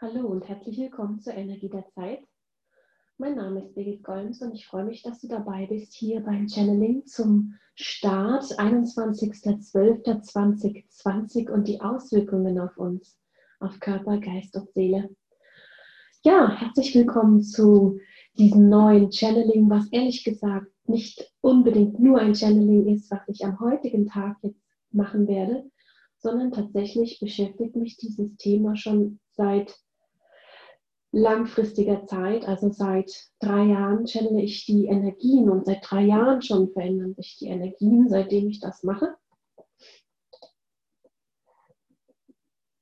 Hallo und herzlich willkommen zur Energie der Zeit. Mein Name ist Birgit Golms und ich freue mich, dass du dabei bist hier beim Channeling zum Start 21.12.2020 und die Auswirkungen auf uns, auf Körper, Geist und Seele. Ja, herzlich willkommen zu diesem neuen Channeling, was ehrlich gesagt nicht unbedingt nur ein Channeling ist, was ich am heutigen Tag jetzt machen werde, sondern tatsächlich beschäftigt mich dieses Thema schon seit langfristiger Zeit, also seit drei Jahren channele ich die Energien und seit drei Jahren schon verändern sich die Energien, seitdem ich das mache.